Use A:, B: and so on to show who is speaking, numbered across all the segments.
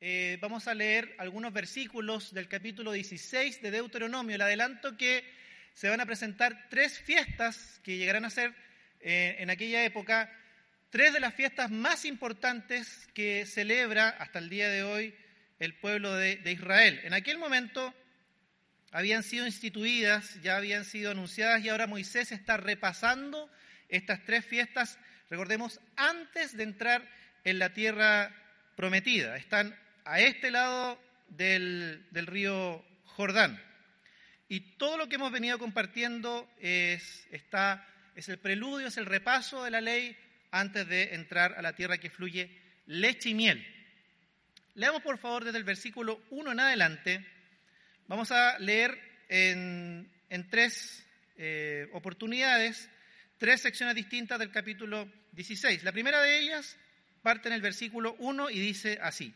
A: eh, vamos a leer algunos versículos del capítulo 16 de Deuteronomio. Le adelanto que se van a presentar tres fiestas que llegarán a ser eh, en aquella época, tres de las fiestas más importantes que celebra hasta el día de hoy el pueblo de, de Israel. En aquel momento habían sido instituidas, ya habían sido anunciadas y ahora Moisés está repasando estas tres fiestas, recordemos, antes de entrar en la tierra prometida. Están a este lado del, río Jordán. Y todo lo que hemos venido compartiendo es, el preludio, es el repaso de la ley antes de entrar a la tierra que fluye leche y miel. Leamos por favor desde el versículo 1 en adelante. Vamos a leer en, tres eh, oportunidades tres secciones distintas del capítulo 16. La primera de ellas parte en el versículo 1 y dice así.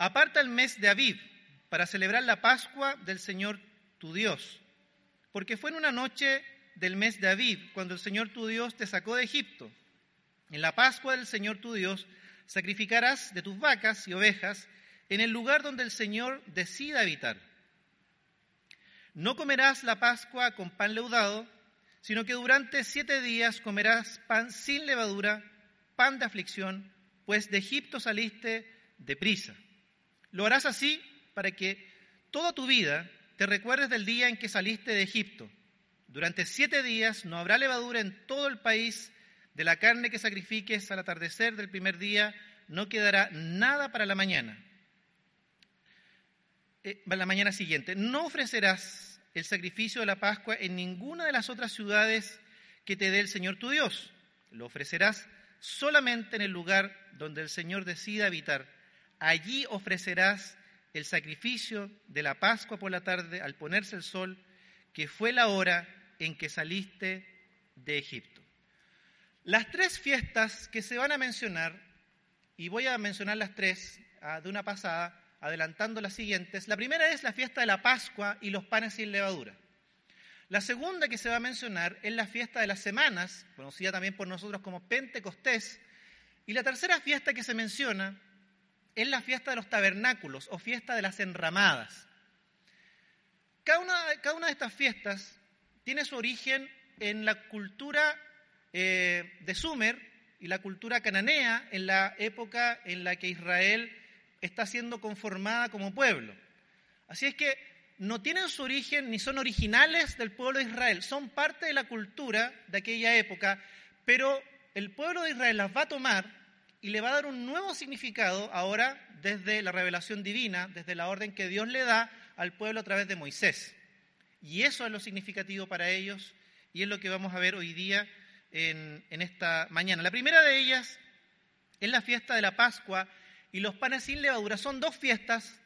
A: Aparta el mes de Aviv para celebrar la Pascua del Señor tu Dios, porque fue en una noche del mes de Aviv cuando el Señor tu Dios te sacó de Egipto. En la Pascua del Señor tu Dios sacrificarás de tus vacas y ovejas en el lugar donde el Señor decida habitar. No comerás la Pascua con pan leudado, sino que durante siete días comerás pan sin levadura, pan de aflicción, pues de Egipto saliste deprisa. Lo harás así para que toda tu vida te recuerdes del día en que saliste de Egipto. Durante siete días no habrá levadura en todo el país. De la carne que sacrifiques al atardecer del primer día no quedará nada para la mañana. Eh, para la mañana siguiente. No ofrecerás el sacrificio de la Pascua en ninguna de las otras ciudades que te dé el Señor tu Dios. Lo ofrecerás solamente en el lugar donde el Señor decida habitar allí ofrecerás el sacrificio de la Pascua por la tarde al ponerse el sol, que fue la hora en que saliste de Egipto. Las tres fiestas que se van a mencionar, y voy a mencionar las tres ah, de una pasada, adelantando las siguientes. La primera es la fiesta de la Pascua y los panes sin levadura. La segunda que se va a mencionar es la fiesta de las semanas, conocida también por nosotros como Pentecostés. Y la tercera fiesta que se menciona es la fiesta de los tabernáculos o fiesta de las enramadas. Cada una, de estas fiestas tiene su origen en la cultura eh, de Sumer y la cultura cananea en la época en la que Israel está siendo conformada como pueblo. Así es que no tienen su origen ni son originales del pueblo de Israel, son parte de la cultura de aquella época, pero el pueblo de Israel las va a tomar y le va a dar un nuevo significado ahora desde la revelación divina, desde la orden que Dios le da al pueblo a través de Moisés. Y eso es lo significativo para ellos y es lo que vamos a ver hoy día en, esta mañana. La primera de ellas es la fiesta de la Pascua y los panes sin levadura. Son dos fiestas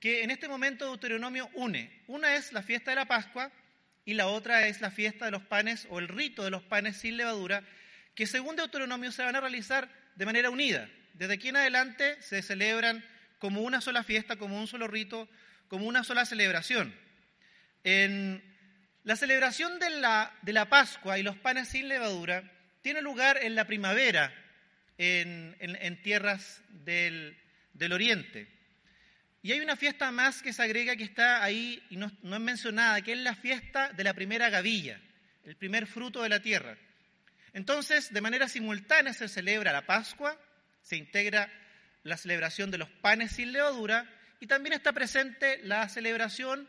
A: que en este momento Deuteronomio une. Una es la fiesta de la Pascua y la otra es la fiesta de los panes o el rito de los panes sin levadura, que según Deuteronomio se van a realizar de manera unida. Desde aquí en adelante se celebran como una sola fiesta, como un solo rito, como una sola celebración. En la celebración de la, de la Pascua y los panes sin levadura tiene lugar en la primavera en, en, tierras del, del, Oriente. Y hay una fiesta más que se agrega que está ahí y no, no es mencionada, que es la fiesta de la primera gavilla, el primer fruto de la tierra. Entonces, de manera simultánea se celebra la Pascua, se integra la celebración de los panes sin levadura y también está presente la celebración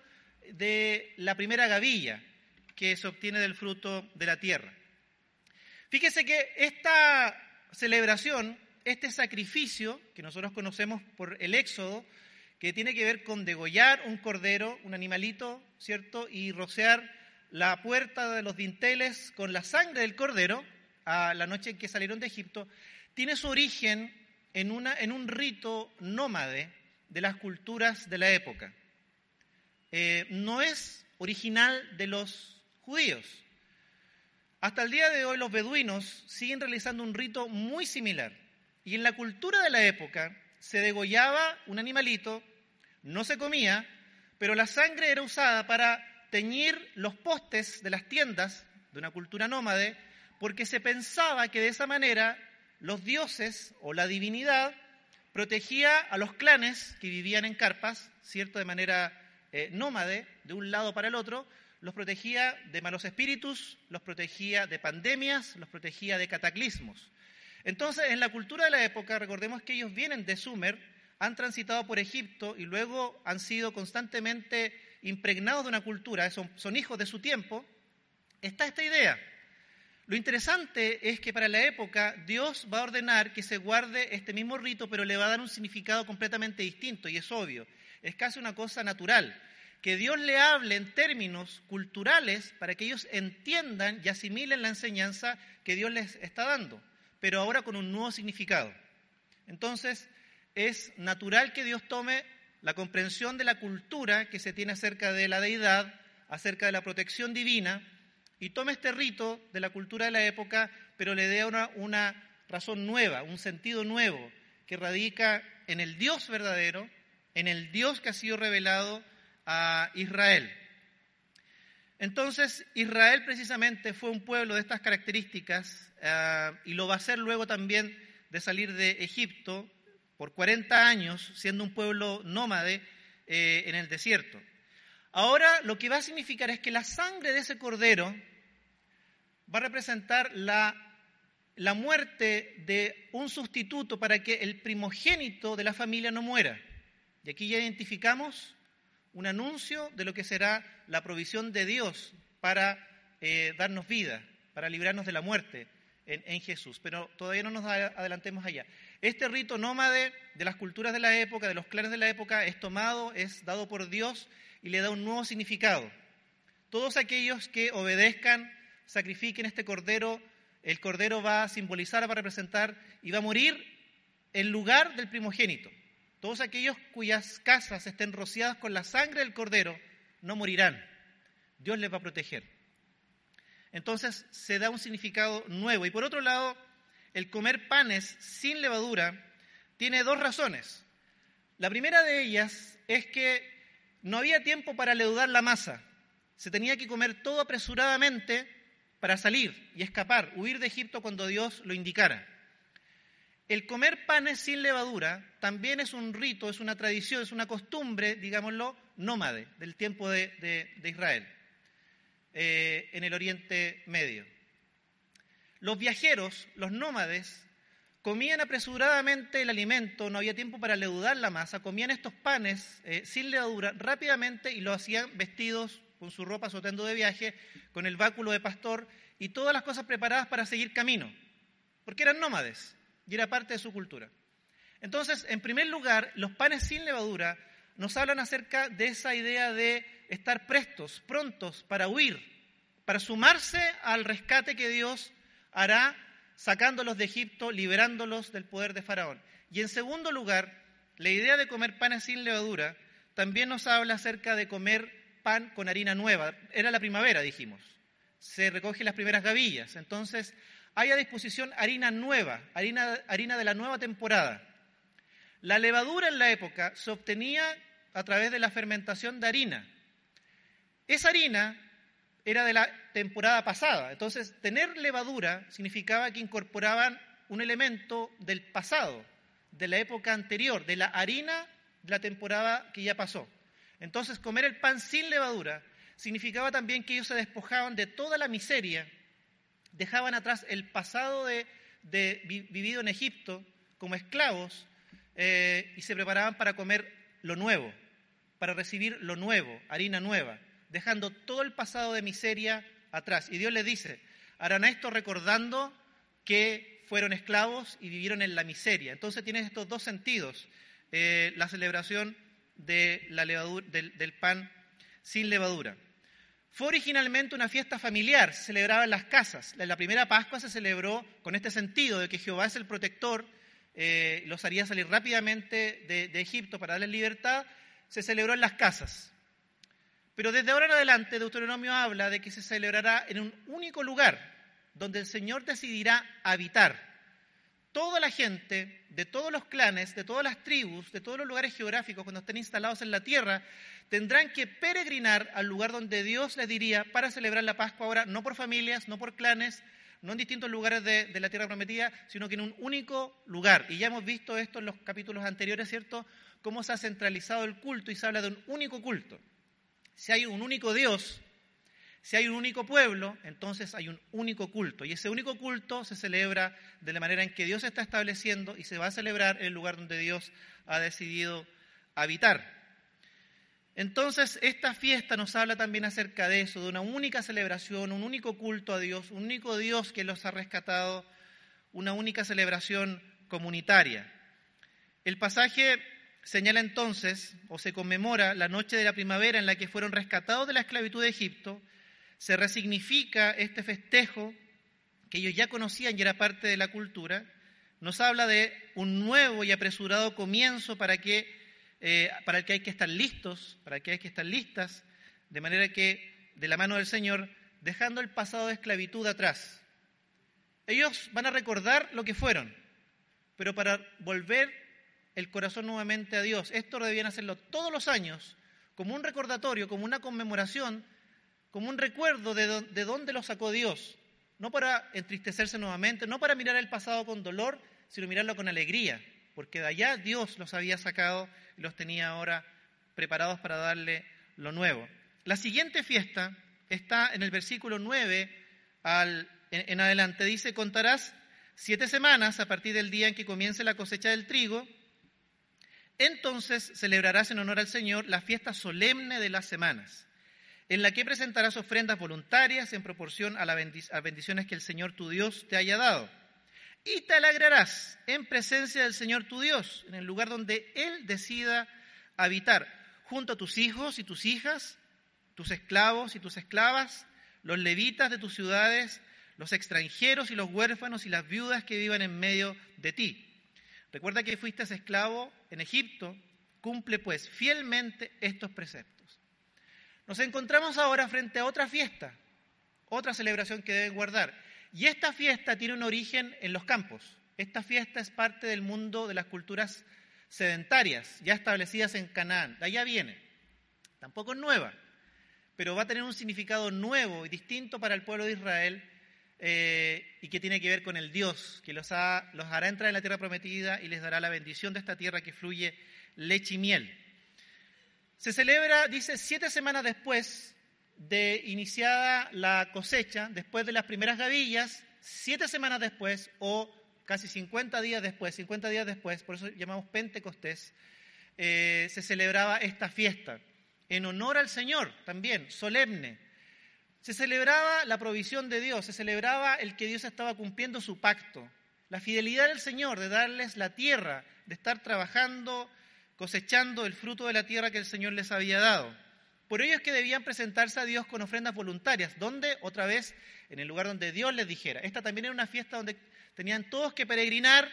A: de la primera gavilla que se obtiene del fruto de la tierra. Fíjese que esta celebración, este sacrificio que nosotros conocemos por el Éxodo, que tiene que ver con degollar un cordero, un animalito, ¿cierto? Y rociar la puerta de los dinteles con la sangre del cordero, a la noche en que salieron de Egipto, tiene su origen en, un rito nómade de las culturas de la época. Eh, no es original de los judíos. Hasta el día de hoy los beduinos siguen realizando un rito muy similar. Y en la cultura de la época se degollaba un animalito, no se comía, pero la sangre era usada para teñir los postes de las tiendas de una cultura nómade porque se pensaba que de esa manera los dioses o la divinidad protegía a los clanes que vivían en carpas, ¿cierto? De manera eh, nómade, de un lado para el otro, los protegía de malos espíritus, los protegía de pandemias, los protegía de cataclismos. Entonces, en la cultura de la época, recordemos que ellos vienen de Sumer, han transitado por Egipto y luego han sido constantemente impregnados de una cultura, son, son hijos de su tiempo, está esta idea. Lo interesante es que para la época Dios va a ordenar que se guarde este mismo rito, pero le va a dar un significado completamente distinto y es obvio, es casi una cosa natural, que Dios le hable en términos culturales para que ellos entiendan y asimilen la enseñanza que Dios les está dando, pero ahora con un nuevo significado. Entonces, es natural que Dios tome la comprensión de la cultura que se tiene acerca de la deidad, acerca de la protección divina, y tome este rito de la cultura de la época, pero le dé una, razón nueva, un sentido nuevo, que radica en el Dios verdadero, en el Dios que ha sido revelado a Israel. Entonces, Israel precisamente fue un pueblo de estas características eh, y lo va a ser luego también de salir de Egipto por 40 años, siendo un pueblo nómade eh, en el desierto. Ahora lo que va a significar es que la sangre de ese cordero va a representar la, la muerte de un sustituto para que el primogénito de la familia no muera. Y aquí ya identificamos un anuncio de lo que será la provisión de Dios para eh, darnos vida, para librarnos de la muerte en, Jesús. Pero todavía no nos adelantemos allá. Este rito nómade de las culturas de la época, de los clanes de la época, es tomado, es dado por Dios y le da un nuevo significado. Todos aquellos que obedezcan, sacrifiquen este cordero, el cordero va a simbolizar, va a representar y va a morir en lugar del primogénito. Todos aquellos cuyas casas estén rociadas con la sangre del cordero no morirán. Dios les va a proteger. Entonces se da un significado nuevo. Y por otro lado, el comer panes sin levadura tiene dos razones. La primera de ellas es que no había tiempo para leudar la masa. Se tenía que comer todo apresuradamente para salir y escapar, huir de Egipto cuando Dios lo indicara. El comer panes sin levadura también es un rito, es una tradición, es una costumbre, digámoslo, nómade del tiempo de, Israel eh, en el Oriente Medio. Los viajeros, los nómades, comían apresuradamente el alimento, no había tiempo para leudar la masa, comían estos panes eh, sin levadura rápidamente y lo hacían vestidos con su ropa sotendo de viaje, con el báculo de pastor y todas las cosas preparadas para seguir camino, porque eran nómades y era parte de su cultura. Entonces, en primer lugar, los panes sin levadura nos hablan acerca de esa idea de estar prestos, prontos para huir, para sumarse al rescate que Dios hará sacándolos de Egipto, liberándolos del poder de Faraón. Y en segundo lugar, la idea de comer panes sin levadura también nos habla acerca de comer pan con harina nueva. Era la primavera, dijimos. Se recogen las primeras gavillas. Entonces, hay a disposición harina nueva, harina, harina de la nueva temporada. La levadura en la época se obtenía a través de la fermentación de harina. Esa harina era de la temporada pasada. Entonces, tener levadura significaba que incorporaban un elemento del pasado, de la época anterior, de la harina de la temporada que ya pasó. Entonces, comer el pan sin levadura significaba también que ellos se despojaban de toda la miseria, dejaban atrás el pasado de, vivido en Egipto como esclavos eh, y se preparaban para comer lo nuevo, para recibir lo nuevo, harina nueva dejando todo el pasado de miseria atrás. Y Dios les dice, harán esto recordando que fueron esclavos y vivieron en la miseria. Entonces tiene estos dos sentidos, eh, la celebración de la levadura, del, pan sin levadura. Fue originalmente una fiesta familiar, se celebraba en las casas. La primera Pascua se celebró con este sentido de que Jehová es el protector, eh, los haría salir rápidamente de, de Egipto para darles libertad, se celebró en las casas. Pero desde ahora en adelante Deuteronomio habla de que se celebrará en un único lugar donde el Señor decidirá habitar. Toda la gente de todos los clanes, de todas las tribus, de todos los lugares geográficos, cuando estén instalados en la tierra, tendrán que peregrinar al lugar donde Dios les diría para celebrar la Pascua ahora, no por familias, no por clanes, no en distintos lugares de, la tierra prometida, sino que en un único lugar. Y ya hemos visto esto en los capítulos anteriores, ¿cierto? Cómo se ha centralizado el culto y se habla de un único culto. Si hay un único Dios, si hay un único pueblo, entonces hay un único culto. Y ese único culto se celebra de la manera en que Dios está estableciendo y se va a celebrar en el lugar donde Dios ha decidido habitar. Entonces, esta fiesta nos habla también acerca de eso, de una única celebración, un único culto a Dios, un único Dios que los ha rescatado, una única celebración comunitaria. El pasaje señala entonces, o se conmemora, la noche de la primavera en la que fueron rescatados de la esclavitud de Egipto se resignifica este festejo que ellos ya conocían y era parte de la cultura, nos habla de un nuevo y apresurado comienzo para, que, eh, para el que hay que estar listos, para el que hay que estar listas, de manera que de la mano del Señor, dejando el pasado de esclavitud atrás. Ellos van a recordar lo que fueron, pero para volver el corazón nuevamente a Dios. Esto debían hacerlo todos los años, como un recordatorio, como una conmemoración como un recuerdo de, de dónde lo sacó Dios, no para entristecerse nuevamente, no para mirar el pasado con dolor, sino mirarlo con alegría, porque de allá Dios los había sacado y los tenía ahora preparados para darle lo nuevo. La siguiente fiesta está en el versículo 9 al, en, en adelante. Dice, contarás siete semanas a partir del día en que comience la cosecha del trigo. Entonces celebrarás en honor al Señor la fiesta solemne de las semanas en la que presentarás ofrendas voluntarias en proporción a las bendiciones que el Señor tu Dios te haya dado. Y te alegrarás en presencia del Señor tu Dios, en el lugar donde Él decida habitar, junto a tus hijos y tus hijas, tus esclavos y tus esclavas, los levitas de tus ciudades, los extranjeros y los huérfanos y las viudas que vivan en medio de ti. Recuerda que fuiste esclavo en Egipto, cumple pues fielmente estos preceptos. Nos encontramos ahora frente a otra fiesta, otra celebración que deben guardar. Y esta fiesta tiene un origen en los campos. Esta fiesta es parte del mundo de las culturas sedentarias, ya establecidas en Canaán. De allá viene. Tampoco es nueva, pero va a tener un significado nuevo y distinto para el pueblo de Israel eh, y que tiene que ver con el Dios, que los, hará entrar en la tierra prometida y les dará la bendición de esta tierra que fluye leche y miel. Se celebra, dice, siete semanas después de iniciada la cosecha, después de las primeras gavillas, siete semanas después o casi 50 días después, 50 días después, por eso llamamos Pentecostés, eh, se celebraba esta fiesta en honor al Señor también, solemne. Se celebraba la provisión de Dios, se celebraba el que Dios estaba cumpliendo su pacto, la fidelidad del Señor de darles la tierra, de estar trabajando cosechando el fruto de la tierra que el Señor les había dado. Por ello es que debían presentarse a Dios con ofrendas voluntarias, donde otra vez en el lugar donde Dios les dijera. Esta también era una fiesta donde tenían todos que peregrinar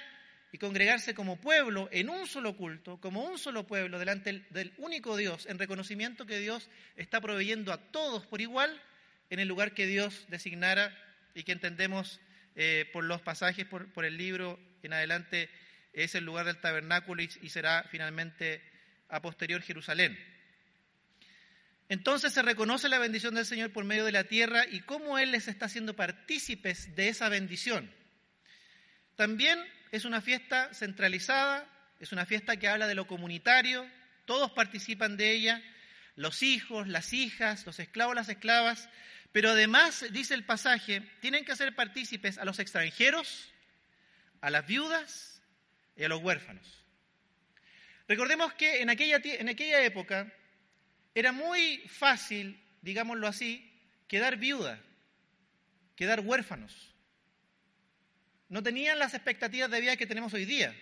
A: y congregarse como pueblo en un solo culto, como un solo pueblo delante del único Dios, en reconocimiento que Dios está proveyendo a todos por igual en el lugar que Dios designara y que entendemos eh, por los pasajes, por, por el libro en adelante es el lugar del tabernáculo y, será finalmente a posterior Jerusalén. Entonces se reconoce la bendición del Señor por medio de la tierra y cómo Él les está haciendo partícipes de esa bendición. También es una fiesta centralizada, es una fiesta que habla de lo comunitario, todos participan de ella, los hijos, las hijas, los esclavos, las esclavas, pero además, dice el pasaje, tienen que hacer partícipes a los extranjeros, a las viudas y a los huérfanos. Recordemos que en aquella, en aquella época era muy fácil, digámoslo así, quedar viuda, quedar huérfanos. No tenían las expectativas de vida que tenemos hoy día,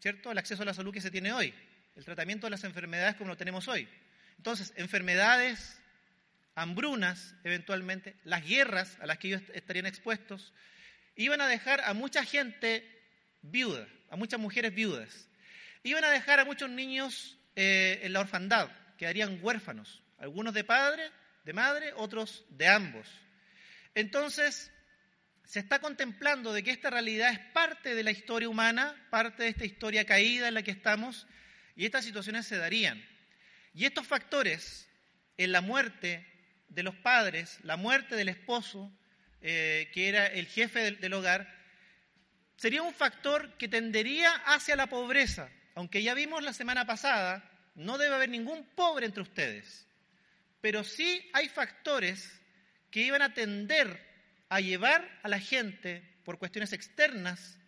A: ¿cierto? El acceso a la salud que se tiene hoy, el tratamiento de las enfermedades como lo tenemos hoy. Entonces, enfermedades, hambrunas, eventualmente, las guerras a las que ellos estarían expuestos, iban a dejar a mucha gente viuda a muchas mujeres viudas. Iban a dejar a muchos niños eh, en la orfandad, quedarían huérfanos, algunos de padre, de madre, otros de ambos. Entonces, se está contemplando de que esta realidad es parte de la historia humana, parte de esta historia caída en la que estamos, y estas situaciones se darían. Y estos factores, en la muerte de los padres, la muerte del esposo, eh, que era el jefe del, hogar, sería un factor que tendería hacia la pobreza. Aunque ya vimos la semana pasada, no debe haber ningún pobre entre ustedes. Pero sí hay factores que iban a tender a llevar a la gente, por cuestiones externas,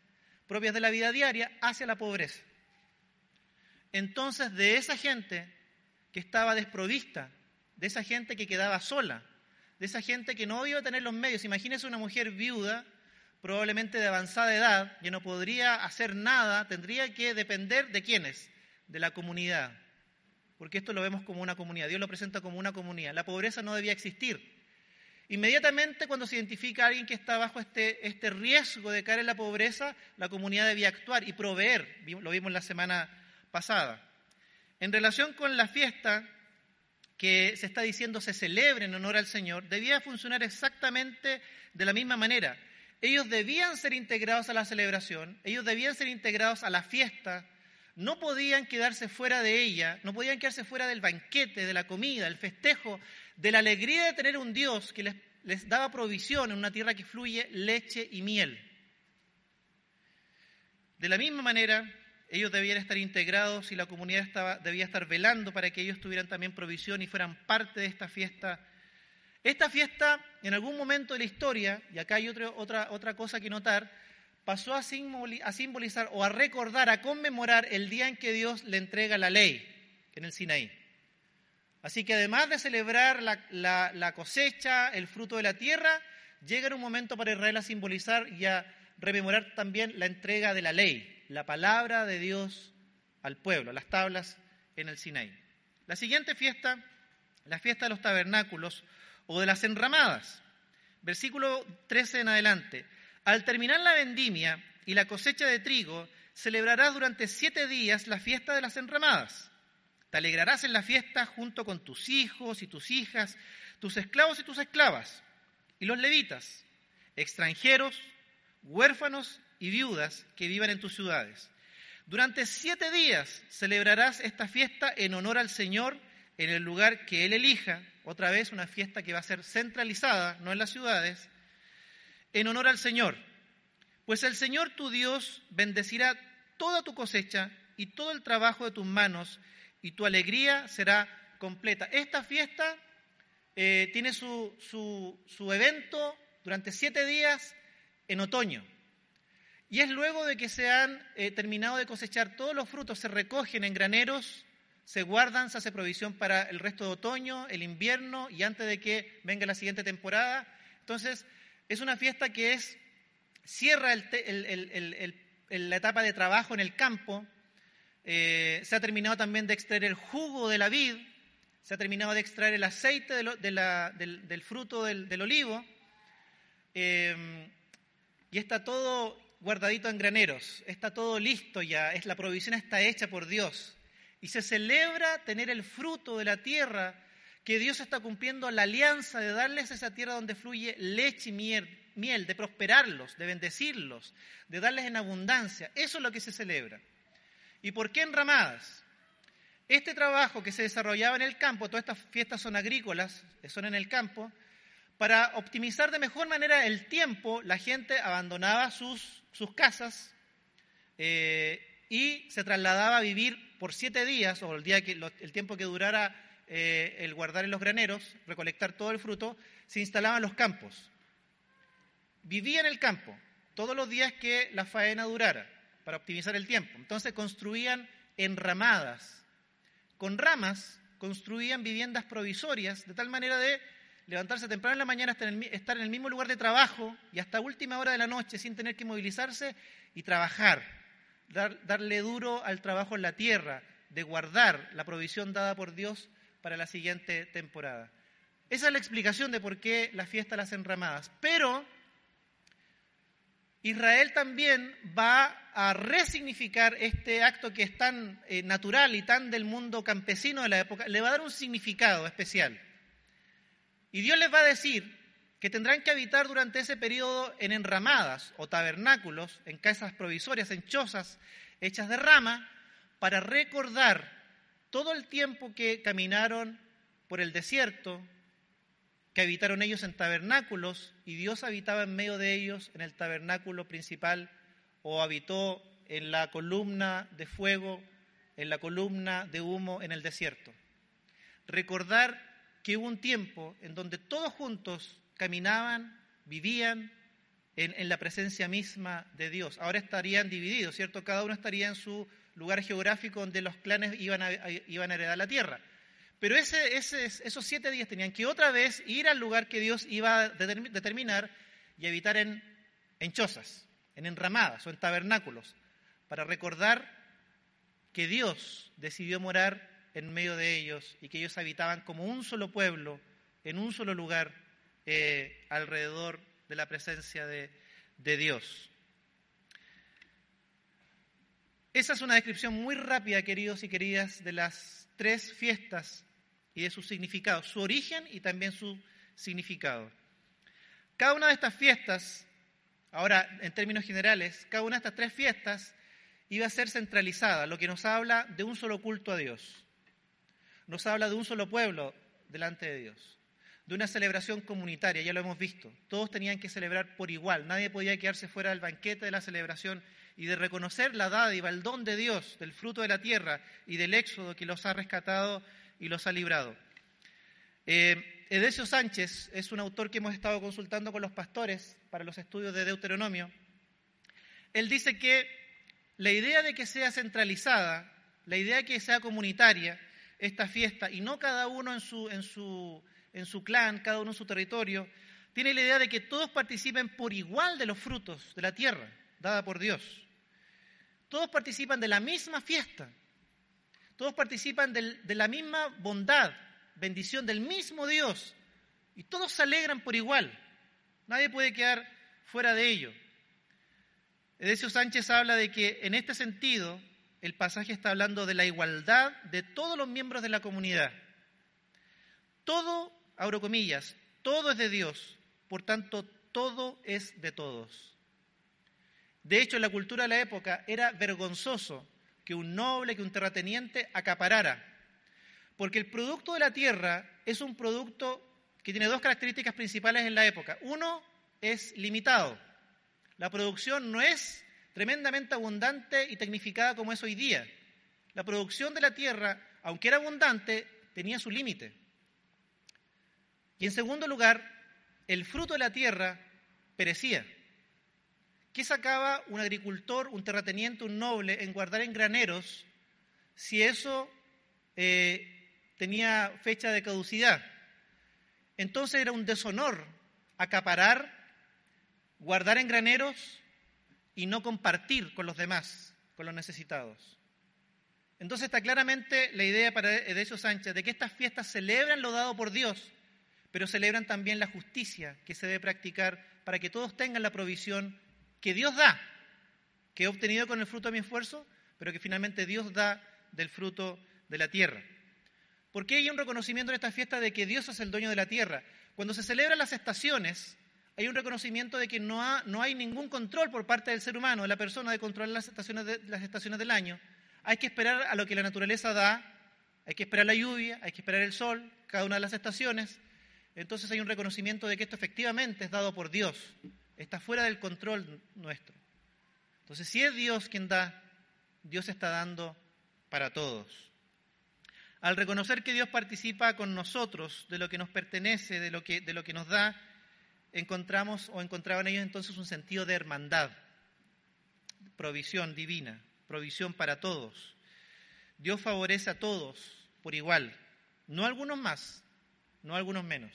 A: propias de la vida diaria, hacia la pobreza. Entonces, de esa gente que estaba desprovista, de esa gente que quedaba sola, de esa gente que no iba a tener los medios. Imagínese una mujer viuda, probablemente de avanzada edad, que no podría hacer nada, tendría que depender de quiénes, de la comunidad. Porque esto lo vemos como una comunidad, Dios lo presenta como una comunidad. La pobreza no debía existir. Inmediatamente cuando se identifica a alguien que está bajo este, este riesgo de caer en la pobreza, la comunidad debía actuar y proveer, lo vimos la semana pasada. En relación con la fiesta, que se está diciendo se celebre en honor al Señor, debía funcionar exactamente de la misma manera. Ellos debían ser integrados a la celebración, ellos debían ser integrados a la fiesta, no podían quedarse fuera de ella, no podían quedarse fuera del banquete, de la comida, el festejo, de la alegría de tener un Dios que les, les daba provisión en una tierra que fluye leche y miel. De la misma manera, ellos debían estar integrados y la comunidad estaba, debía estar velando para que ellos tuvieran también provisión y fueran parte de esta fiesta. Esta fiesta, en algún momento de la historia, y acá hay otra, otra cosa que notar, pasó a, simbolizar o a recordar, a conmemorar el día en que Dios le entrega la ley en el Sinaí. Así que además de celebrar la, la cosecha, el fruto de la tierra, llega un momento para Israel a simbolizar y a rememorar también la entrega de la ley, la palabra de Dios al pueblo, las tablas en el Sinaí. La siguiente fiesta, la fiesta de los tabernáculos o de las enramadas. Versículo 13 en adelante. Al terminar la vendimia y la cosecha de trigo, celebrarás durante siete días la fiesta de las enramadas. Te alegrarás en la fiesta junto con tus hijos y tus hijas, tus esclavos y tus esclavas, y los levitas, extranjeros, huérfanos y viudas que vivan en tus ciudades. Durante siete días celebrarás esta fiesta en honor al Señor en el lugar que Él elija. Otra vez una fiesta que va a ser centralizada, no en las ciudades, en honor al Señor. Pues el Señor tu Dios bendecirá toda tu cosecha y todo el trabajo de tus manos y tu alegría será completa. Esta fiesta eh, tiene su, su evento durante siete días en otoño. Y es luego de que se han eh, terminado de cosechar todos los frutos, se recogen en graneros, se guardan, se hace provisión para el resto de otoño, el invierno y antes de que venga la siguiente temporada. Entonces, es una fiesta que es, cierra la etapa de trabajo en el campo, eh, se ha terminado también de extraer el jugo de la vid, se ha terminado de extraer el aceite del, fruto del, olivo, eh, y está todo guardadito en graneros, está todo listo ya, es, la provisión está hecha por Dios. Y se celebra tener el fruto de la tierra, que Dios está cumpliendo la alianza de darles esa tierra donde fluye leche y miel, de prosperarlos, de bendecirlos, de darles en abundancia. Eso es lo que se celebra. ¿Y por qué enramadas? Este trabajo que se desarrollaba en el campo, todas estas fiestas son agrícolas, son en el campo, para optimizar de mejor manera el tiempo, la gente abandonaba sus sus casas eh, y se trasladaba a vivir por siete días, o el, día que, el tiempo que durara eh, el guardar en los graneros, recolectar todo el fruto, se instalaban en los campos. Vivía en el campo todos los días que la faena durara, para optimizar el tiempo. Entonces construían enramadas. Con ramas construían viviendas provisorias, de tal manera de levantarse temprano en la mañana, estar en el mismo lugar de trabajo y hasta última hora de la noche sin tener que movilizarse y trabajar, darle duro al trabajo en la tierra, de guardar la provisión dada por Dios para la siguiente temporada. Esa es la explicación de por qué la fiesta las enramadas. Pero Israel también va a resignificar este acto que es tan eh, natural y tan del mundo campesino de la época, le va a dar un significado especial. Y Dios les va a decir que tendrán que habitar durante ese periodo en enramadas o tabernáculos, en casas provisorias, en chozas hechas de rama, para recordar todo el tiempo que caminaron por el desierto, que habitaron ellos en tabernáculos y Dios habitaba en medio de ellos en el tabernáculo principal o habitó en la columna de fuego, en la columna de humo en el desierto. Recordar hubo un tiempo en donde todos juntos caminaban, vivían en, la presencia misma de Dios. Ahora estarían divididos, ¿cierto? Cada uno estaría en su lugar geográfico donde los clanes iban a, heredar la tierra. Pero esos siete días tenían que otra vez ir al lugar que Dios iba a determinar y habitar en, en chozas, en enramadas o en tabernáculos, para recordar que Dios decidió morar en medio de ellos y que ellos habitaban como un solo pueblo, en un solo lugar, eh, alrededor de la presencia de, de Dios. Esa es una descripción muy rápida, queridos y queridas, de las tres fiestas y de su significado, su origen y también su significado. Cada una de estas fiestas, ahora en términos generales, cada una de estas tres fiestas iba a ser centralizada, lo que nos habla de un solo culto a Dios. Nos habla de un solo pueblo delante de Dios, de una celebración comunitaria, ya lo hemos visto. Todos tenían que celebrar por igual, nadie podía quedarse fuera del banquete de la celebración y de reconocer la dádiva, el don de Dios, del fruto de la tierra y del éxodo que los ha rescatado y los ha librado. Eh, Edesio Sánchez es un autor que hemos estado consultando con los pastores para los estudios de Deuteronomio. Él dice que la idea de que sea centralizada, la idea de que sea comunitaria esta fiesta y no cada uno en su, clan, cada uno en su territorio, tiene la idea de que todos participen por igual de los frutos de la tierra dada por Dios. Todos participan de la misma fiesta. Todos participan de la misma bondad, bendición del mismo Dios. Y todos se alegran por igual. Nadie puede quedar fuera de ello. Edesio Sánchez habla de que en este sentido el pasaje está hablando de la igualdad de todos los miembros de la comunidad. Todo, abro comillas, todo es de Dios, por tanto todo es de todos. De hecho, en la cultura de la época era vergonzoso que un noble, que un terrateniente acaparara, porque el producto de la tierra es un producto que tiene dos características principales en la época. Uno es limitado. La producción no es tremendamente abundante y tecnificada como es hoy día. La producción de la tierra, aunque era abundante, tenía su límite. Y en segundo lugar, el fruto de la tierra perecía. ¿Qué sacaba un agricultor, un terrateniente, un noble en guardar en graneros si eso eh, tenía fecha de caducidad? Entonces era un deshonor acaparar, guardar en graneros y no compartir con los demás, con los necesitados. Entonces está claramente la idea para Edesio Sánchez de que estas fiestas celebran lo dado por Dios, pero celebran también la justicia que se debe practicar para que todos tengan la provisión que Dios da, que he obtenido con el fruto de mi esfuerzo, pero que finalmente Dios da del fruto de la tierra. ¿Por qué hay un reconocimiento en esta fiesta de que Dios es el dueño de la tierra? Cuando se celebran las estaciones, hay un reconocimiento de que no, no hay ningún control por parte del ser humano, de la persona, de controlar las estaciones, las estaciones del año. Hay que esperar a lo que la naturaleza da, hay que esperar la lluvia, hay que esperar el sol, cada una de las estaciones. Entonces hay un reconocimiento de que esto efectivamente es dado por Dios está fuera del control nuestro. Entonces, si es Dios quien da, Dios está dando para todos. Al reconocer que Dios participa con nosotros de lo que nos pertenece, de lo que, de lo que nos da, encontramos o encontraban ellos entonces un sentido de hermandad, provisión divina, provisión para todos. Dios favorece a todos por igual, no algunos más, no algunos menos.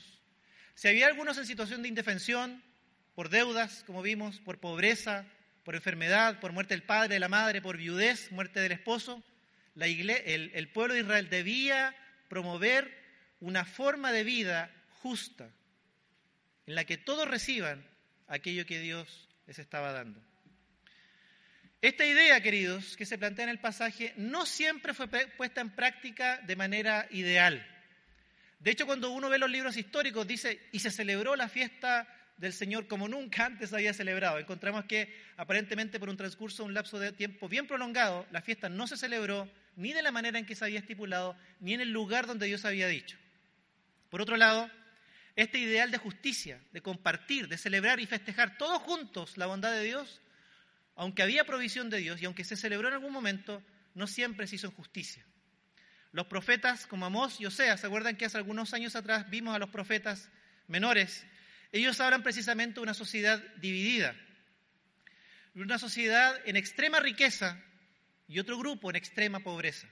A: Si había algunos en situación de indefensión, por deudas, como vimos, por pobreza, por enfermedad, por muerte del padre, de la madre, por viudez, muerte del esposo, la el, el pueblo de Israel debía promover una forma de vida justa, en la que todos reciban aquello que Dios les estaba dando. Esta idea, queridos, que se plantea en el pasaje, no siempre fue puesta en práctica de manera ideal. De hecho, cuando uno ve los libros históricos, dice, y se celebró la fiesta del Señor como nunca antes había celebrado. Encontramos que aparentemente por un transcurso, un lapso de tiempo bien prolongado, la fiesta no se celebró ni de la manera en que se había estipulado, ni en el lugar donde Dios había dicho. Por otro lado, Este ideal de justicia, de compartir, de celebrar y festejar todos juntos la bondad de Dios, aunque había provisión de Dios y aunque se celebró en algún momento, no siempre se hizo justicia. Los profetas como Amós y Oseas, ¿se acuerdan que hace algunos años atrás vimos a los profetas menores? Ellos hablan precisamente de una sociedad dividida, una sociedad en extrema riqueza y otro grupo en extrema pobreza.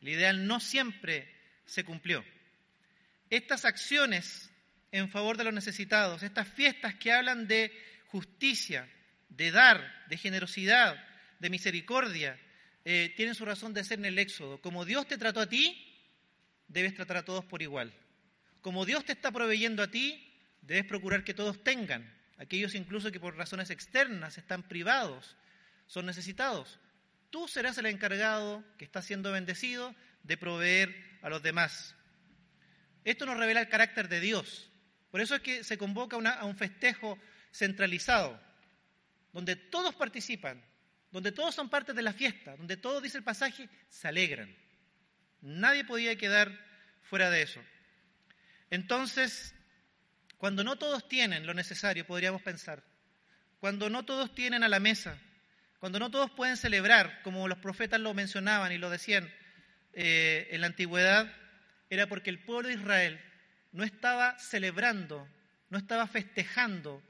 A: El ideal no siempre se cumplió. Estas acciones en favor de los necesitados, estas fiestas que hablan de justicia, de dar, de generosidad, de misericordia, eh, tienen su razón de ser en el Éxodo. Como Dios te trató a ti, debes tratar a todos por igual. Como Dios te está proveyendo a ti, debes procurar que todos tengan. Aquellos incluso que por razones externas están privados, son necesitados. Tú serás el encargado que está siendo bendecido de proveer a los demás. Esto nos revela el carácter de Dios. Por eso es que se convoca a un festejo centralizado, donde todos participan, donde todos son parte de la fiesta, donde todos, dice el pasaje, se alegran. Nadie podía quedar fuera de eso. Entonces, cuando no todos tienen lo necesario, podríamos pensar, cuando no todos tienen a la mesa, cuando no todos pueden celebrar, como los profetas lo mencionaban y lo decían eh, en la antigüedad, era porque el pueblo de Israel no estaba celebrando, no estaba festejando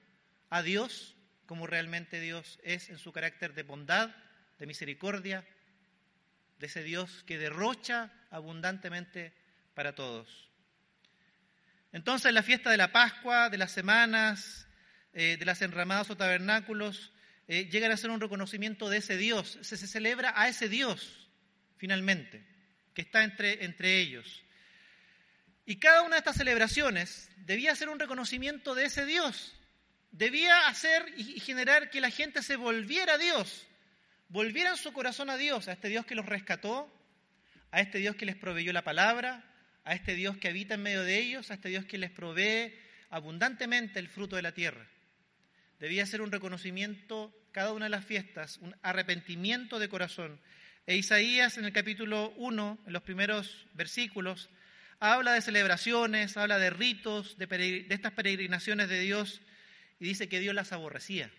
A: a Dios como realmente Dios es en su carácter de bondad, de misericordia, de ese Dios que derrocha abundantemente para todos. Entonces la fiesta de la Pascua, de las semanas, eh, de las enramadas o tabernáculos, eh, llegan a ser un reconocimiento de ese Dios. Se, se, celebra a ese Dios, finalmente, que está entre, entre ellos. Y cada una de estas celebraciones debía ser un reconocimiento de ese Dios, debía hacer y generar que la gente se volviera a Dios, volvieran su corazón a Dios, a este Dios que los rescató, a este Dios que les proveyó la palabra, a este Dios que habita en medio de ellos, a este Dios que les provee abundantemente el fruto de la tierra. Debía ser un reconocimiento cada una de las fiestas, un arrepentimiento de corazón. E Isaías en el capítulo 1, en los primeros versículos, habla de celebraciones, habla de ritos, de, estas peregrinaciones de Dios y dice que Dios las aborrecía.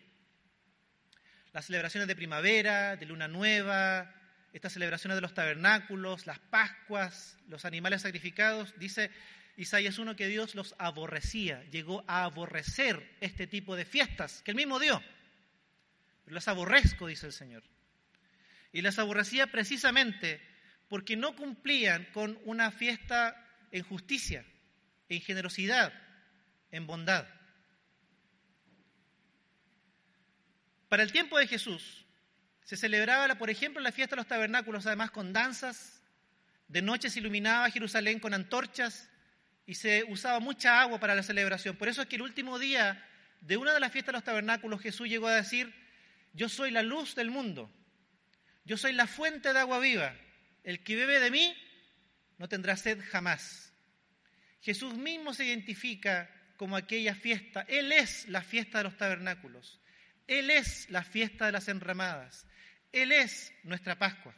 A: Las celebraciones de primavera, de luna nueva, estas celebraciones de los tabernáculos, las Pascuas, los animales sacrificados, dice Isaías 1 que Dios los aborrecía, llegó a aborrecer este tipo de fiestas que él mismo dio. Pero las aborrezco, dice el Señor. Y las aborrecía precisamente porque no cumplían con una fiesta en justicia, en generosidad, en bondad. Para el tiempo de Jesús se celebraba, por ejemplo, la fiesta de los tabernáculos, además con danzas. De noche se iluminaba Jerusalén con antorchas y se usaba mucha agua para la celebración. Por eso es que el último día de una de las fiestas de los tabernáculos Jesús llegó a decir, yo soy la luz del mundo, yo soy la fuente de agua viva, el que bebe de mí no tendrá sed jamás. Jesús mismo se identifica como aquella fiesta, Él es la fiesta de los tabernáculos. Él es la fiesta de las enramadas. Él es nuestra Pascua.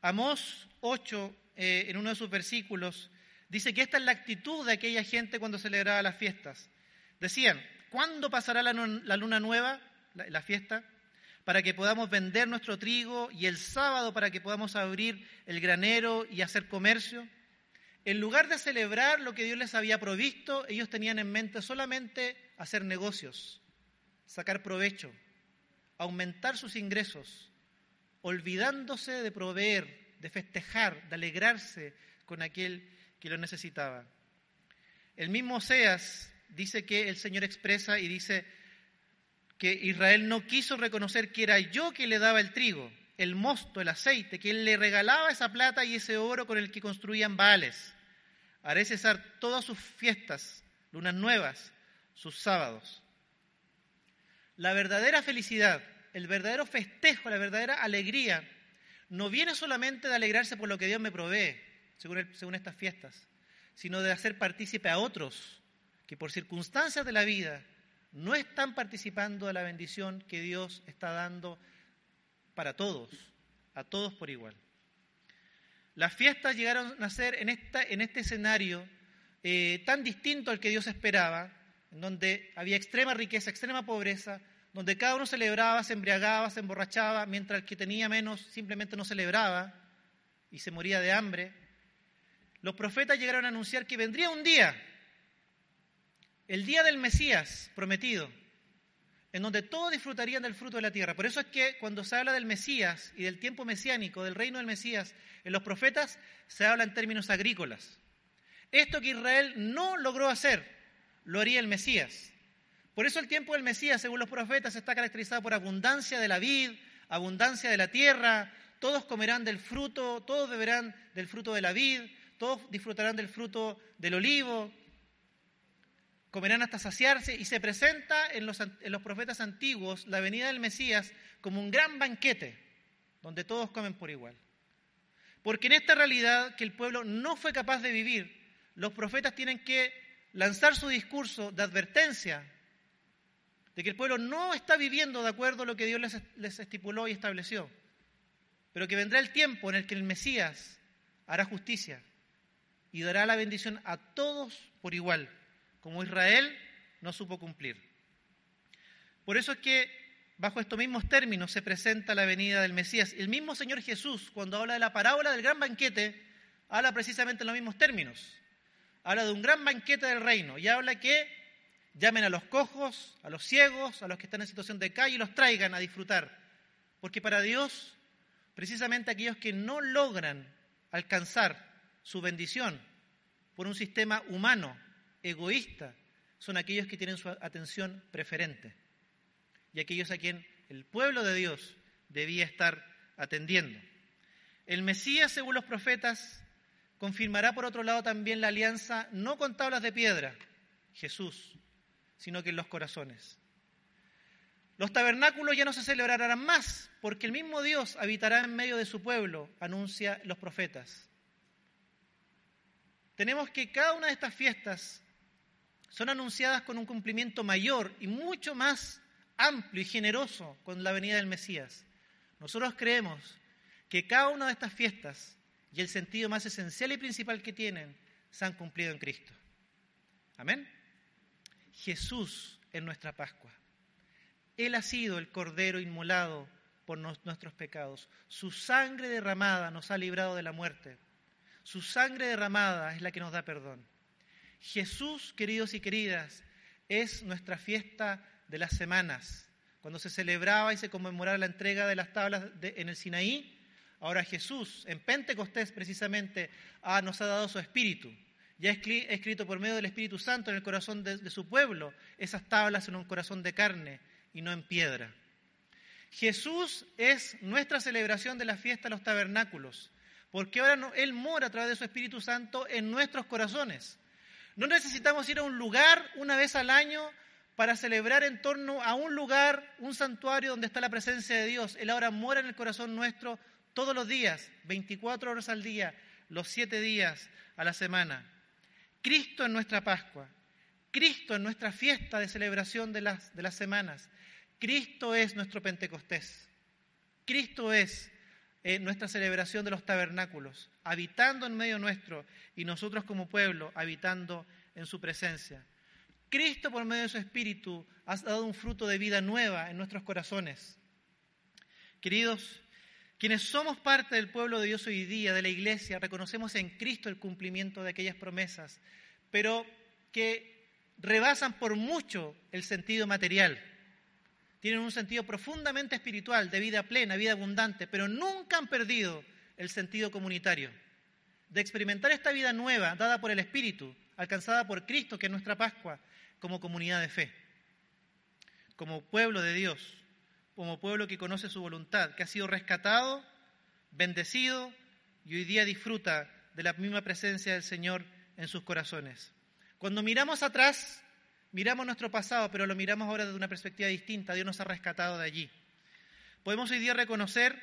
A: Amós 8, eh, en uno de sus versículos, dice que esta es la actitud de aquella gente cuando celebraba las fiestas. Decían, ¿cuándo pasará la, luna nueva, la fiesta? Para que podamos vender nuestro trigo y el sábado para que podamos abrir el granero y hacer comercio. En lugar de celebrar lo que Dios les había provisto, ellos tenían en mente solamente hacer negocios, sacar provecho, aumentar sus ingresos, olvidándose de proveer, de festejar, de alegrarse con aquel que lo necesitaba. El mismo Oseas dice que el Señor expresa y dice que Israel no quiso reconocer que era yo que le daba el trigo, el mosto, el aceite, que él le regalaba esa plata y ese oro con el que construían baales haré cesar todas sus fiestas, lunas nuevas, sus sábados. La verdadera felicidad, el verdadero festejo, la verdadera alegría, no viene solamente de alegrarse por lo que Dios me provee, según, según estas fiestas, sino de hacer partícipe a otros que por circunstancias de la vida no están participando de la bendición que Dios está dando para todos, a todos por igual. Las fiestas llegaron a ser en, este escenario eh, tan distinto al que Dios esperaba, en donde había extrema riqueza, extrema pobreza, donde cada uno celebraba, se embriagaba, se emborrachaba, mientras el que tenía menos simplemente no celebraba y se moría de hambre. Los profetas llegaron a anunciar que vendría un día, el día del Mesías prometido, en donde todos disfrutarían del fruto de la tierra. Por eso es que cuando se habla del Mesías y del tiempo mesiánico, del reino del Mesías, en los profetas se habla en términos agrícolas. Esto que Israel no logró hacer, lo haría el Mesías. Por eso el tiempo del Mesías, según los profetas, está caracterizado por abundancia de la vid, abundancia de la tierra, todos comerán del fruto, todos beberán del fruto de la vid, todos disfrutarán del fruto del olivo, comerán hasta saciarse, y se presenta en los, en los profetas antiguos la venida del Mesías como un gran banquete, donde todos comen por igual. Porque en esta realidad que el pueblo no fue capaz de vivir, los profetas tienen que lanzar su discurso de advertencia de que el pueblo no está viviendo de acuerdo a lo que Dios les, les estipuló y estableció, pero que vendrá el tiempo en el que el Mesías hará justicia y dará la bendición a todos por igual, como Israel no supo cumplir. Por eso es que bajo estos mismos términos se presenta la venida del Mesías. El mismo Señor Jesús, cuando habla de la parábola del gran banquete, habla precisamente en los mismos términos. Habla de un gran banquete del reino y habla que llamen a los cojos, a los ciegos, a los que están en situación de calle y los traigan a disfrutar. Porque para Dios, precisamente aquellos que no logran alcanzar su bendición por un sistema humano, egoísta, son aquellos que tienen su atención preferente y aquellos a quien el pueblo de Dios debía estar atendiendo. El Mesías, según los profetas, confirmará por otro lado también la alianza no con tablas de piedra, Jesús, sino que en los corazones. Los tabernáculos ya no se celebrarán más, porque el mismo Dios habitará en medio de su pueblo, anuncia los profetas. Tenemos que cada una de estas fiestas son anunciadas con un cumplimiento mayor y mucho más amplio y generoso con la venida del Mesías. Nosotros creemos que cada una de estas fiestas y el sentido más esencial y principal que tienen se han cumplido en Cristo. Amén. Jesús en nuestra Pascua. Él ha sido el Cordero inmolado por nuestros pecados. Su sangre derramada nos ha librado de la muerte. Su sangre derramada es la que nos da perdón. Jesús, queridos y queridas, es nuestra fiesta de las semanas. Cuando se celebraba y se conmemoraba la entrega de las tablas en el Sinaí, ahora Jesús, en Pentecostés precisamente, ah, nos ha dado su espíritu ya escrito por medio del Espíritu Santo en el corazón de, su pueblo, esas tablas en un corazón de carne y no en piedra. Jesús es nuestra celebración de la fiesta de los tabernáculos, porque ahora Él mora a través de su Espíritu Santo en nuestros corazones. No necesitamos ir a un lugar una vez al año para celebrar en torno a un lugar, un santuario donde está la presencia de Dios. Él ahora mora en el corazón nuestro todos los días, 24 horas al día, los siete días a la semana. Cristo en nuestra Pascua, Cristo en nuestra fiesta de celebración de las, de las semanas, Cristo es nuestro Pentecostés, Cristo es nuestra celebración de los tabernáculos, habitando en medio nuestro y nosotros como pueblo habitando en su presencia. Cristo por medio de su Espíritu ha dado un fruto de vida nueva en nuestros corazones. Queridos, quienes somos parte del pueblo de Dios hoy día, de la iglesia, reconocemos en Cristo el cumplimiento de aquellas promesas, pero que rebasan por mucho el sentido material. Tienen un sentido profundamente espiritual, de vida plena, vida abundante, pero nunca han perdido el sentido comunitario. De experimentar esta vida nueva, dada por el Espíritu, alcanzada por Cristo, que es nuestra Pascua, como comunidad de fe, como pueblo de Dios como pueblo que conoce su voluntad, que ha sido rescatado, bendecido y hoy día disfruta de la misma presencia del Señor en sus corazones. Cuando miramos atrás, miramos nuestro pasado, pero lo miramos ahora desde una perspectiva distinta. Dios nos ha rescatado de allí. Podemos hoy día reconocer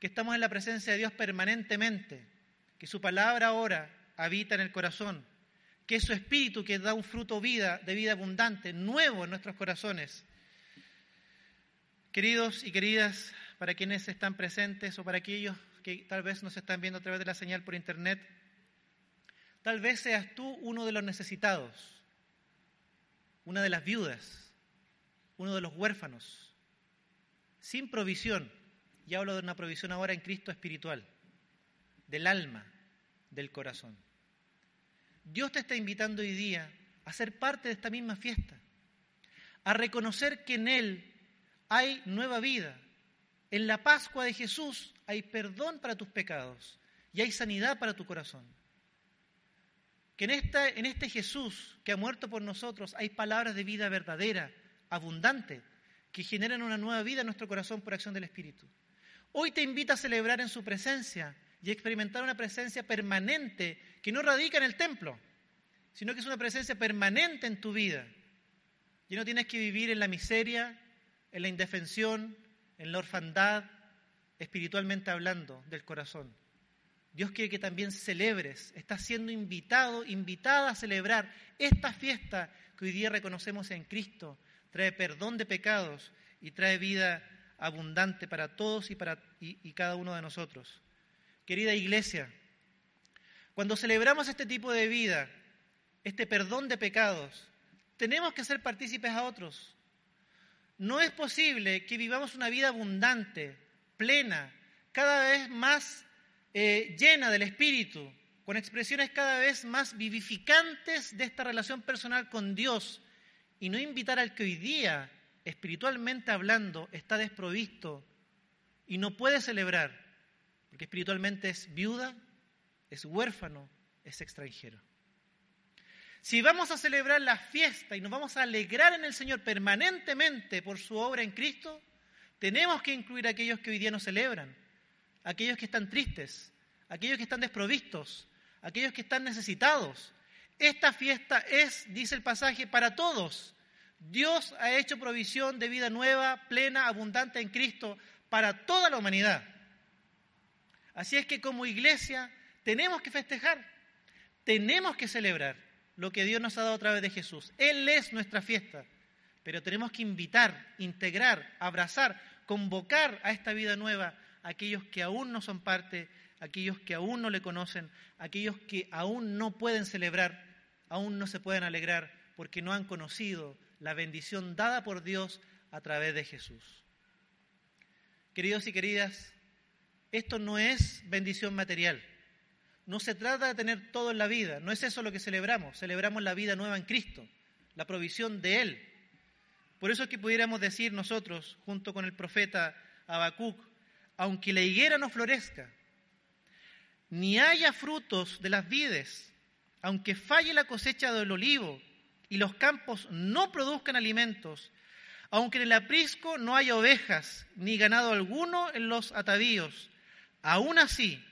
A: que estamos en la presencia de Dios permanentemente, que su palabra ahora habita en el corazón, que es su espíritu que da un fruto vida, de vida abundante, nuevo en nuestros corazones, Queridos y queridas, para quienes están presentes o para aquellos que tal vez nos están viendo a través de la señal por internet, Tal vez seas tú uno de los necesitados, una de las viudas, uno de los huérfanos, sin provisión. Y hablo de una provisión ahora en Cristo espiritual, del alma, del corazón. Dios te está invitando hoy día a ser parte de esta misma fiesta, a reconocer que en Él hay nueva vida. En la Pascua de Jesús hay perdón para tus pecados y hay sanidad para tu corazón. Que en, este Jesús que ha muerto por nosotros hay palabras de vida verdadera, abundante, que generan una nueva vida en nuestro corazón por acción del Espíritu. Hoy te invita a celebrar en su presencia y experimentar una presencia permanente que no radica en el templo, sino que es una presencia permanente en tu vida. Y no tienes que vivir en la miseria, en la indefensión, en la orfandad, espiritualmente hablando, del corazón. Dios quiere que también celebres, estás siendo invitado, invitada a celebrar esta fiesta que hoy día reconocemos en Cristo. Trae perdón de pecados y trae vida abundante para todos y para y cada uno de nosotros. Querida iglesia, cuando celebramos este tipo de vida, este perdón de pecados, tenemos que ser partícipes a otros. No es posible que vivamos una vida abundante, plena, cada vez más eh, llena del Espíritu, con expresiones cada vez más vivificantes de esta relación personal con Dios, y no invitar al que hoy día, espiritualmente hablando, está desprovisto y no puede celebrar porque espiritualmente es viuda, es huérfano, es extranjero. Si vamos a celebrar la fiesta y nos vamos a alegrar en el Señor permanentemente por su obra en Cristo, tenemos que incluir a aquellos que hoy día no celebran, aquellos que están tristes, aquellos que están desprovistos, aquellos que están necesitados. Esta fiesta es, dice el pasaje, para todos. Dios ha hecho provisión de vida nueva, plena, abundante en Cristo para toda la humanidad. Así es que como iglesia tenemos que festejar, tenemos que celebrar lo que Dios nos ha dado a través de Jesús. Él es nuestra fiesta, pero tenemos que invitar, integrar, abrazar, convocar a esta vida nueva aquellos que aún no son parte, aquellos que aún no le conocen, aquellos que aún no pueden celebrar, aún no se pueden alegrar porque no han conocido la bendición dada por Dios a través de Jesús. Queridos y queridas, esto no es bendición material. No se trata de tener todo en la vida. No es eso lo que celebramos. Celebramos la vida nueva en Cristo, la provisión de Él. Por eso es que pudiéramos decir nosotros, junto con el profeta Habacuc, aunque la higuera no florezca, ni haya frutos de las vides, aunque falle la cosecha del olivo y los campos no produzcan alimentos, aunque en el aprisco no haya ovejas, ni ganado alguno en los atavíos, Aún así,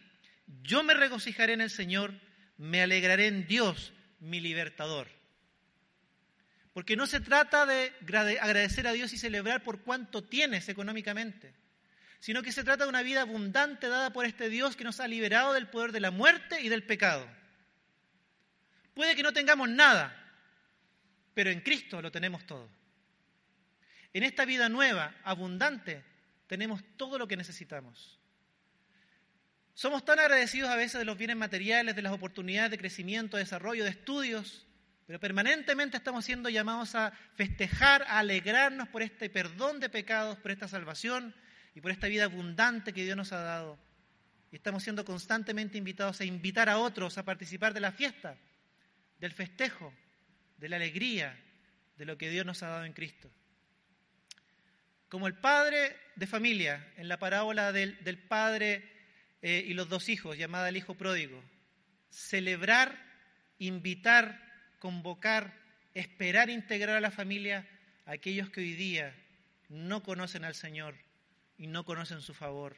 A: yo me regocijaré en el Señor, me alegraré en Dios, mi libertador. Porque no se trata de agradecer a Dios y celebrar por cuánto tienes económicamente, sino que se trata de una vida abundante dada por este Dios que nos ha liberado del poder de la muerte y del pecado. Puede que no tengamos nada, pero en Cristo lo tenemos todo. En esta vida nueva, abundante, tenemos todo lo que necesitamos. Somos tan agradecidos a veces de los bienes materiales, de las oportunidades de crecimiento, de desarrollo, de estudios, pero permanentemente estamos siendo llamados a festejar, a alegrarnos por este perdón de pecados, por esta salvación y por esta vida abundante que Dios nos ha dado. Y estamos siendo constantemente invitados a invitar a otros a participar de la fiesta, del festejo, de la alegría, de lo que Dios nos ha dado en Cristo. Como el padre de familia, en la parábola del, padre eh, y los dos hijos, llamada el hijo pródigo. Celebrar, invitar, convocar, esperar integrar a la familia a aquellos que hoy día no conocen al Señor y no conocen su favor,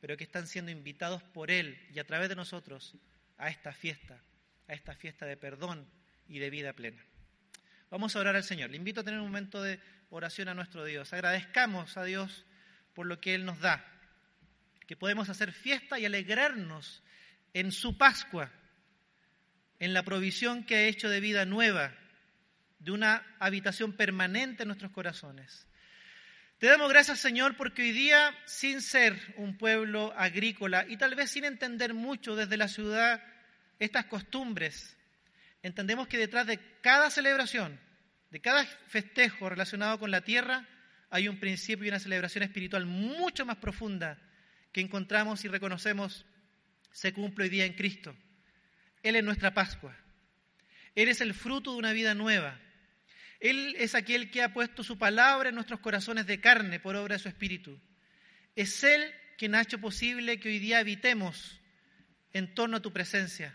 A: pero que están siendo invitados por Él y a través de nosotros a esta fiesta, a esta fiesta de perdón y de vida plena. Vamos a orar al Señor. Le invito a tener un momento de oración a nuestro Dios. Agradezcamos a Dios por lo que Él nos da que podemos hacer fiesta y alegrarnos en su Pascua, en la provisión que ha hecho de vida nueva, de una habitación permanente en nuestros corazones. Te damos gracias, Señor, porque hoy día, sin ser un pueblo agrícola y tal vez sin entender mucho desde la ciudad estas costumbres, entendemos que detrás de cada celebración, de cada festejo relacionado con la tierra, hay un principio y una celebración espiritual mucho más profunda que encontramos y reconocemos se cumple hoy día en Cristo. Él es nuestra Pascua. Él es el fruto de una vida nueva. Él es aquel que ha puesto su palabra en nuestros corazones de carne por obra de su Espíritu. Es Él quien ha hecho posible que hoy día habitemos en torno a tu presencia.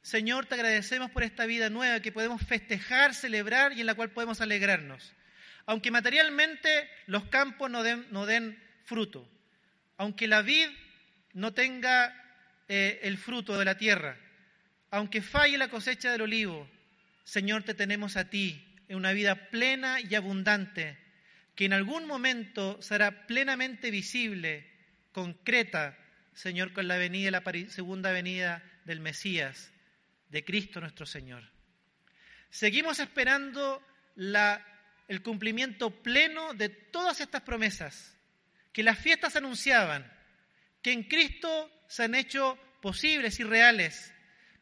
A: Señor, te agradecemos por esta vida nueva que podemos festejar, celebrar y en la cual podemos alegrarnos. Aunque materialmente los campos no den, fruto, aunque la vid no tenga eh, el fruto de la tierra, aunque falle la cosecha del olivo, Señor, te tenemos a ti una vida plena y abundante, que en algún momento será plenamente visible, concreta, Señor, con la venida, la segunda venida del Mesías, de Cristo nuestro Señor. Seguimos esperando la, el cumplimiento pleno de todas estas promesas que las fiestas anunciaban, que en Cristo se han hecho posibles y reales,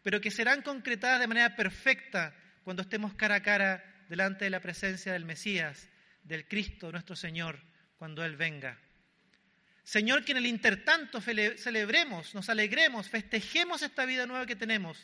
A: pero que serán concretadas de manera perfecta cuando estemos cara a cara delante de la presencia del Mesías, del Cristo nuestro Señor, cuando Él venga. Señor, que en el intertanto celebremos, nos alegremos, festejemos esta vida nueva que tenemos,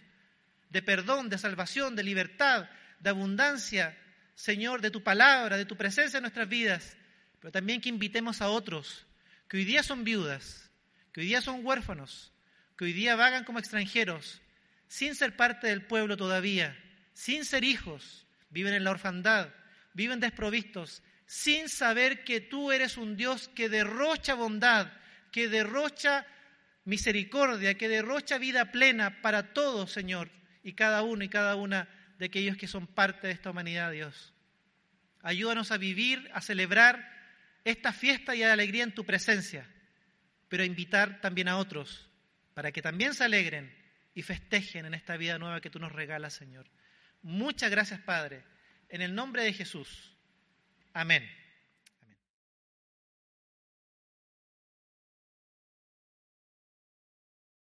A: de perdón, de salvación, de libertad, de abundancia, Señor, de tu palabra, de tu presencia en nuestras vidas, pero también que invitemos a otros que hoy día son viudas, que hoy día son huérfanos, que hoy día vagan como extranjeros, sin ser parte del pueblo todavía, sin ser hijos, viven en la orfandad, viven desprovistos, sin saber que tú eres un Dios que derrocha bondad, que derrocha misericordia, que derrocha vida plena para todos, Señor, y cada uno y cada una de aquellos que son parte de esta humanidad, Dios. Ayúdanos a vivir, a celebrar esta fiesta y a alegría en tu presencia, pero a invitar también a otros para que también se alegren y festejen en esta vida nueva que tú nos regalas, Señor. Muchas gracias, Padre. En el nombre de Jesús. Amén.